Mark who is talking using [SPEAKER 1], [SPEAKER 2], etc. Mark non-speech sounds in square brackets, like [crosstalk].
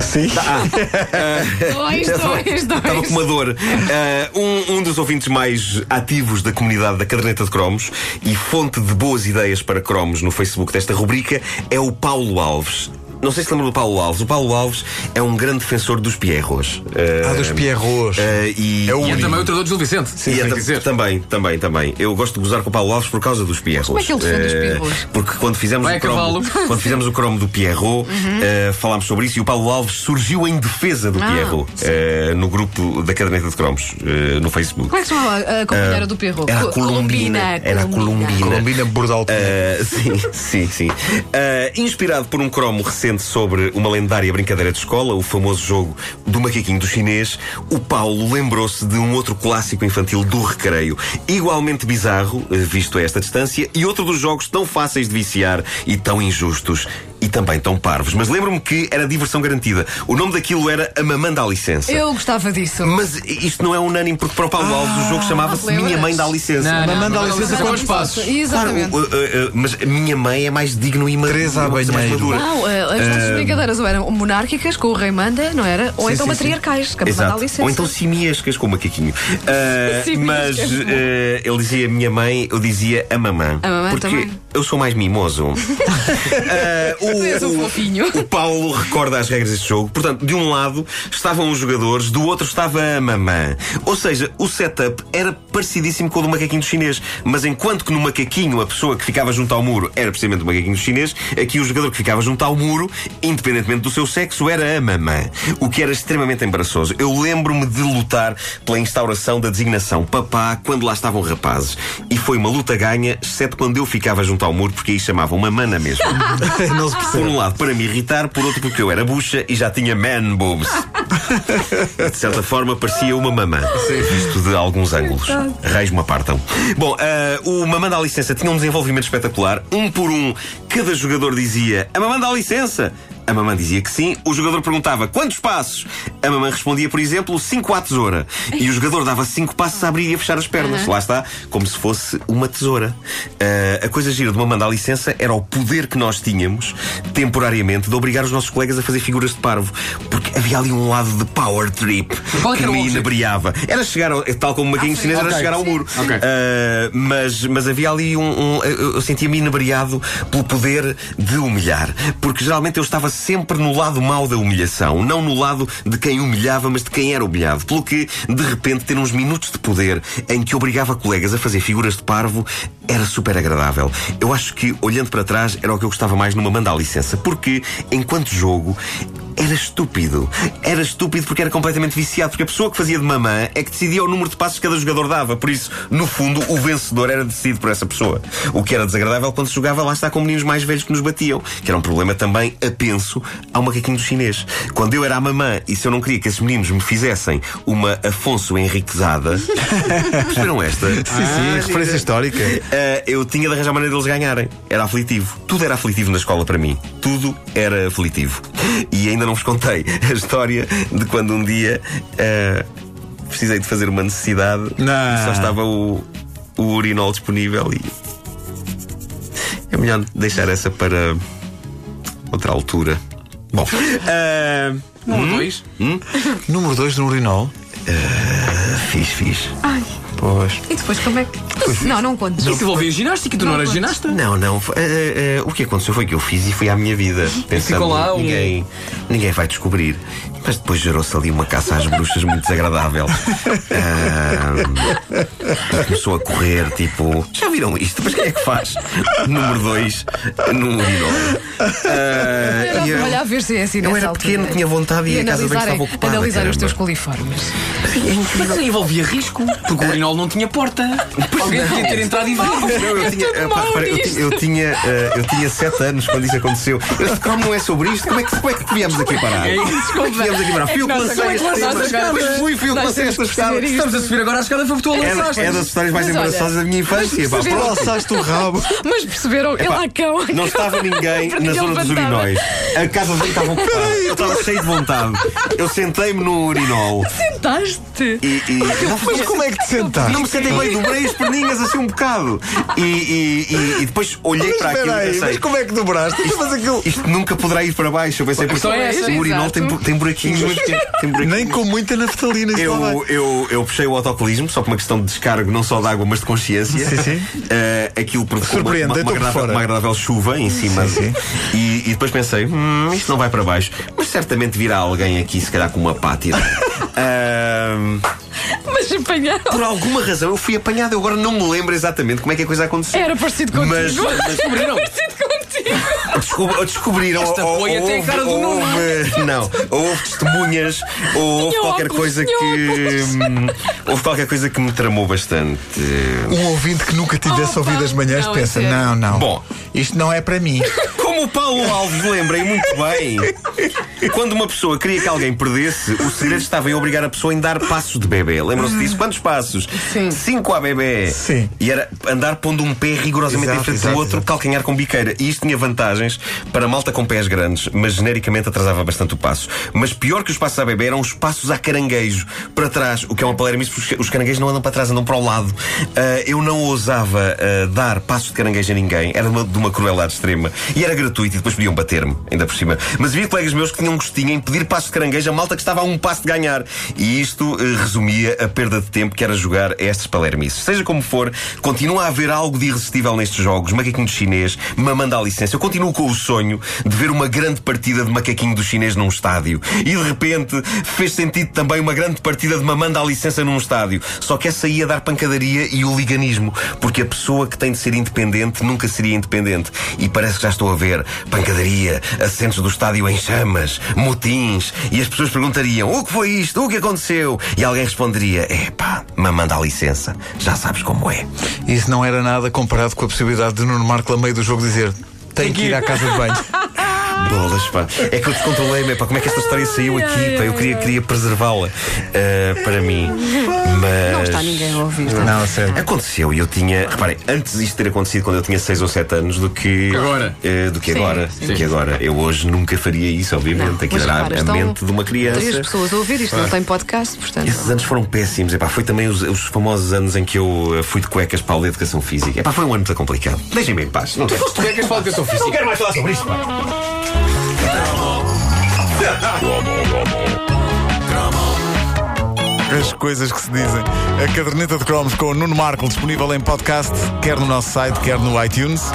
[SPEAKER 1] Sim. [laughs]
[SPEAKER 2] Dois, dois,
[SPEAKER 3] Estava com
[SPEAKER 2] dois.
[SPEAKER 3] uma dor. Ah, um, um dos ouvintes mais ativos da comunidade da caderneta de cromos e fonte de boas ideias para cromos no Facebook desta rubrica é o Paulo Alves. Não sei se lembram do Paulo Alves. O Paulo Alves é um grande defensor dos Pierros.
[SPEAKER 1] Ah, dos Pierrots.
[SPEAKER 3] e,
[SPEAKER 1] É o
[SPEAKER 4] E é também o treinador de Gil Vicente.
[SPEAKER 3] e é
[SPEAKER 4] dizer.
[SPEAKER 3] também, também, também. Eu gosto de gozar com o Paulo Alves por causa dos Pierros.
[SPEAKER 2] Como é que ele defende os
[SPEAKER 3] Eh,
[SPEAKER 2] Pierrots?
[SPEAKER 3] Porque quando fizemos,
[SPEAKER 4] Vai
[SPEAKER 3] o
[SPEAKER 4] a
[SPEAKER 3] cromo,
[SPEAKER 4] cavalo. [laughs]
[SPEAKER 3] quando fizemos o cromo do Pierrot, eh, falámos sobre isso e o Paulo Alves surgiu em defesa do
[SPEAKER 2] Ah,
[SPEAKER 3] Pierrot no grupo da caderneta de cromos no Facebook.
[SPEAKER 2] Como é que se chama a companheira do perro?
[SPEAKER 3] Era a
[SPEAKER 2] Co-
[SPEAKER 3] Colombina. Era a Colombina.
[SPEAKER 1] Colombina Bordal.
[SPEAKER 3] Uh, [laughs] sim, sim, sim. Uh, inspirado por um cromo recente sobre uma lendária brincadeira de escola, o famoso jogo do macaquinho do chinês, o Paulo lembrou-se de um outro clássico infantil do recreio, igualmente bizarro, uh, visto a esta distância, e outro dos jogos tão fáceis de viciar e tão injustos. E também tão parvos. Mas lembro-me que era diversão garantida. O nome daquilo era A Mamã dá Licença.
[SPEAKER 2] Eu gostava disso.
[SPEAKER 3] Mas isto não é unânime, porque para o Paulo Alves o jogo chamava-se
[SPEAKER 2] lembras?
[SPEAKER 3] Minha Mãe dá Licença.
[SPEAKER 4] Não, não,
[SPEAKER 1] Mamãe dá
[SPEAKER 4] não,
[SPEAKER 1] licença
[SPEAKER 4] não,
[SPEAKER 1] quantos
[SPEAKER 4] não,
[SPEAKER 1] passos?
[SPEAKER 3] Claro,
[SPEAKER 2] Exatamente.
[SPEAKER 3] uh, uh, uh, mas a minha mãe é mais digno e madura.
[SPEAKER 1] Teresa Abanheiro.
[SPEAKER 3] madura.
[SPEAKER 2] Não, eh, as nossas brincadeiras ou eram monárquicas, com o rei manda, não era? Ou
[SPEAKER 3] Sim,
[SPEAKER 2] então
[SPEAKER 3] sim,
[SPEAKER 2] matriarcais, que a mamãe dá licença.
[SPEAKER 3] Ou então simiescas com o macaquinho. [laughs] Uh,
[SPEAKER 2] Simiescas.
[SPEAKER 3] mas uh, ele dizia minha mãe, eu dizia a mamã.
[SPEAKER 2] A mamã
[SPEAKER 3] porque
[SPEAKER 2] também.
[SPEAKER 3] eu sou mais mimoso. [laughs] Uh,
[SPEAKER 2] és um fofinho.
[SPEAKER 3] o Paulo recorda as regras deste jogo. Portanto, de um lado estavam os jogadores, do outro estava a mamã. Ou seja, o setup era parecidíssimo com o do macaquinho chinês. Mas enquanto que no macaquinho a pessoa que ficava junto ao muro era precisamente o macaquinho chinês, aqui o jogador que ficava junto ao muro, independentemente do seu sexo, era a mamã. O que era extremamente embaraçoso. Eu lembro-me de lutar pela instauração da designação papá quando lá estavam rapazes. E foi uma luta ganha, exceto quando eu ficava junto ao muro, porque aí chamavam mamã na mesma. [laughs] [laughs]
[SPEAKER 1] Não se
[SPEAKER 3] Por um lado, para me irritar, por outro, porque eu era bucha e já tinha man boobs. [laughs] De certa forma, parecia uma mamã. Visto de alguns ângulos. Raios me apartam. Bom, ah, o Mamã dá licença tinha um desenvolvimento espetacular. Um por um, cada jogador dizia: A mamã dá licença. A mamã dizia que sim. O jogador perguntava quantos passos. A mamã respondia, por exemplo, cinco à tesoura. E o jogador dava cinco passos a abrir e a fechar as pernas. Lá está, como se fosse uma tesoura. Ah, a coisa gira de mamã dá licença era o poder que nós tínhamos, temporariamente, de obrigar os nossos colegas a fazer figuras de parvo. Porque havia ali um lado de power trip
[SPEAKER 4] Qual é que era
[SPEAKER 3] me inebriava. Era chegar, ao, tal como o maquinho chinês, era
[SPEAKER 4] ok.
[SPEAKER 3] chegar ao muro.
[SPEAKER 4] Ok.
[SPEAKER 3] Ah, mas, mas havia ali um. um- eu eu sentia-me inebriado pelo poder de humilhar. Porque geralmente eu estava sempre no lado mau da humilhação. Não no lado de quem humilhava, mas de quem era humilhado. Pelo que, de repente, ter uns minutos de poder em que obrigava colegas a fazer figuras de parvo era super agradável. Eu acho que, olhando para trás, era o que eu gostava mais numa mandar licença. Porque, enquanto jogo, era estúpido. Era estúpido porque era completamente viciado. Porque a pessoa que fazia de mamã é que decidia o número de passos que cada jogador dava. Por isso, no fundo, o vencedor era decidido por essa pessoa. O que era desagradável quando se jogava lá está com meninos mais velhos que nos batiam. Que era um problema também, apenso, ao macaquinho do chinês. Quando eu era a mamã e se eu não queria que esses meninos me fizessem uma Afonso Henriquezada. [laughs] perceberam esta?
[SPEAKER 1] Sim, sim, referência histórica.
[SPEAKER 3] Uh, eu tinha de arranjar maneira deles ganharem. Era aflitivo. Tudo era aflitivo na escola para mim. Tudo era aflitivo. E ainda não vos contei a história de quando um dia uh, precisei de fazer uma necessidade
[SPEAKER 1] Não.
[SPEAKER 3] e só estava o, o urinol disponível e é melhor deixar essa para outra altura. Bom, uh,
[SPEAKER 4] Número 2.
[SPEAKER 1] Número 2 no urinol.
[SPEAKER 3] Fiz, fiz.
[SPEAKER 2] Ai,
[SPEAKER 1] Pois.
[SPEAKER 2] e depois como é que. Não, não contes.
[SPEAKER 4] Isso envolvia ginástica e tu não,
[SPEAKER 2] Não
[SPEAKER 4] eras ginasta?
[SPEAKER 3] Não, não. f- eh, eh, o que aconteceu foi que eu fiz e fui à minha vida. Pensando
[SPEAKER 4] ficou lá um-
[SPEAKER 3] ninguém, ninguém vai descobrir. Mas depois gerou-se ali uma caça às bruxas muito desagradável. Ah, começou a correr, tipo. Já viram isto? Mas quem é que faz? Número 2 no urinol. Ah,
[SPEAKER 2] Eu
[SPEAKER 3] e eu-
[SPEAKER 2] olhar a ver se é assim
[SPEAKER 3] eu era
[SPEAKER 2] altura.
[SPEAKER 3] pequeno, tinha vontade e, a casa bem estava ocupada.
[SPEAKER 2] analisar os
[SPEAKER 3] caramba.
[SPEAKER 2] teus coliformes.
[SPEAKER 4] Mas não envolvia risco, porque o urinol não tinha porta. Alguém podia ter entrado e ver.
[SPEAKER 3] Não, eu tinha, eh, eu, tinha, eu, tinha, eh, eu tinha sete anos quando isso aconteceu. Este cromo não é sobre isto. Como é que, como é que viemos aqui parar?
[SPEAKER 4] É isso,
[SPEAKER 3] Como é viemos aqui parar? Fui eu que lancei fui, fui eu que lancei
[SPEAKER 2] temos
[SPEAKER 3] esta
[SPEAKER 2] que perceber
[SPEAKER 3] escada.
[SPEAKER 2] isto.
[SPEAKER 4] Estamos a subir agora a escada, foi tu a
[SPEAKER 3] É,
[SPEAKER 4] lançaste.
[SPEAKER 3] é das histórias mais embaraçosas da minha infância.
[SPEAKER 1] Lançaste o rabo. [laughs]
[SPEAKER 2] Mas perceberam? Ele
[SPEAKER 3] Epá,
[SPEAKER 2] lá cão.
[SPEAKER 3] Não estava ninguém na zona dos urinóis. A casa dele estava ocupada. Eu estava cheio de vontade. Eu sentei-me no urinol
[SPEAKER 2] Sentaste.
[SPEAKER 3] e. e
[SPEAKER 1] Mas como é que te está.
[SPEAKER 3] Não me sentei bem, dobrei as perninhas assim um bocado. E, e- e- e depois olhei
[SPEAKER 1] Mas
[SPEAKER 3] para aquilo e pensei.
[SPEAKER 1] mas como é que dobraste?
[SPEAKER 3] Isto nunca poderá ir para baixo. Eu pensei, porque
[SPEAKER 4] é essa.
[SPEAKER 3] o urinol tem, tem buraquinhos muito pequenos. Tem buraquinhos.
[SPEAKER 1] Nem com muita naftalina.
[SPEAKER 3] Eu, eu, eu puxei o autocolismo só por uma questão de descargo, não só de água, mas de consciência.
[SPEAKER 1] Sim, sim.
[SPEAKER 3] Eh, aquilo provocou uma, uma, uma,
[SPEAKER 1] deitou por
[SPEAKER 3] agradável, uma agradável chuva em cima.
[SPEAKER 1] Sim,
[SPEAKER 3] E, e depois pensei, hum, isto não vai para baixo. Mas certamente virá alguém aqui, se calhar com uma pátira. [laughs] Ahm,
[SPEAKER 2] Mas apanharam.
[SPEAKER 3] por alguma razão eu fui apanhado. Eu agora não me lembro exatamente como é que a coisa aconteceu.
[SPEAKER 2] Era parecido contigo.
[SPEAKER 3] Mas, mas
[SPEAKER 4] Descobriram?
[SPEAKER 2] parecido contigo.
[SPEAKER 3] Descob- descobriram
[SPEAKER 4] Esta
[SPEAKER 3] ou,
[SPEAKER 4] foi
[SPEAKER 3] ou
[SPEAKER 4] até a cara do
[SPEAKER 3] houve,
[SPEAKER 4] Nuno.
[SPEAKER 3] houve- não ou houve testemunhas ou houve
[SPEAKER 2] Tinha
[SPEAKER 3] qualquer
[SPEAKER 2] óculos,
[SPEAKER 3] coisa
[SPEAKER 2] tinha
[SPEAKER 3] que hum, houve qualquer coisa que me tramou bastante
[SPEAKER 1] Um ouvinte que nunca tivesse
[SPEAKER 2] Opa,
[SPEAKER 1] ouvido as manhãs
[SPEAKER 2] não,
[SPEAKER 1] pensa:
[SPEAKER 2] é
[SPEAKER 1] não, não.
[SPEAKER 3] Bom.
[SPEAKER 1] isto não é para mim.
[SPEAKER 3] Como o Paulo Alves lembrei muito bem quando uma pessoa queria que alguém perdesse o segredo estava em obrigar a pessoa em dar passos de bebê lembram-se disso? quantos passos?
[SPEAKER 2] Sim.
[SPEAKER 3] cinco a bebê
[SPEAKER 1] Sim.
[SPEAKER 3] e era andar pondo um pé rigorosamente
[SPEAKER 1] Exato,
[SPEAKER 3] em frente
[SPEAKER 1] exato,
[SPEAKER 3] do outro
[SPEAKER 1] exato.
[SPEAKER 3] calcanhar com biqueira e isto tinha vantagens para malta com pés grandes mas genericamente atrasava bastante o passo mas pior que os passos a bebê eram os passos a caranguejo para trás o que é uma palermice porque os caranguejos não andam para trás andam para o lado Ah, eu não ousava ah, dar passos de caranguejo a ninguém era de uma, de uma crueldade extrema e era gratuito e depois podiam bater-me ainda por cima. Mas havia colegas meus que tinham gostinho em pedir passos de caranguejo a malta que estava a um passo de ganhar. E isto ah, resumia a perda de tempo que era jogar a estas palermices. Seja como for continua a haver algo de irresistível nestes jogos. Macaquinho do chinês mamando à licença. Eu continuo com o sonho de ver uma grande partida de macaquinho do chinês num estádio. E de repente fez sentido também uma grande partida de mamando à licença num estádio. Só que essa ia dar pancadaria e hooliganismo porque a pessoa que tem de ser independente nunca seria independente. E parece que já estou a ver pancadaria, assentos do estádio em chamas, motins e as pessoas perguntariam o que foi isto, o que aconteceu? E alguém responderia epá, mamando à licença já sabes como é.
[SPEAKER 1] Isso não era nada comparado com a possibilidade de Nuno Marco, a meio do jogo, dizer: tenho que ir à casa de banho. [laughs]
[SPEAKER 3] Bolas, pá. É que eu descontrolei-me, pá. Como é que esta história saiu aqui, pá? Eu queria, queria preservá-la eh, para mim. Mas.
[SPEAKER 2] Não está ninguém a ouvir.
[SPEAKER 1] Não, a sério.
[SPEAKER 3] Aconteceu e eu tinha. Reparem, antes disto ter acontecido quando eu tinha 6 ou 7 anos do que.
[SPEAKER 4] Agora.
[SPEAKER 3] eh, do que
[SPEAKER 2] Sim,
[SPEAKER 3] agora.
[SPEAKER 2] sim.
[SPEAKER 3] Do que agora. Eu hoje nunca faria isso, obviamente.
[SPEAKER 2] Não,
[SPEAKER 3] Aquilo era a mente de uma criança.
[SPEAKER 2] Três pessoas a ouvir isto, não tem podcast, portanto.
[SPEAKER 3] Esses anos foram péssimos. Epá, foi também os, os famosos anos em que eu eh, fui de cuecas para a aula de educação física. Epá, foi um ano muito complicado. Deixem-me em paz. Não
[SPEAKER 4] Tu é que és para a educação
[SPEAKER 3] não
[SPEAKER 4] física?
[SPEAKER 3] quero mais falar sobre isto, pá.
[SPEAKER 1] As coisas que se dizem. A caderneta de cromos com o Nuno Marco disponível em podcast, quer no nosso site, quer no iTunes.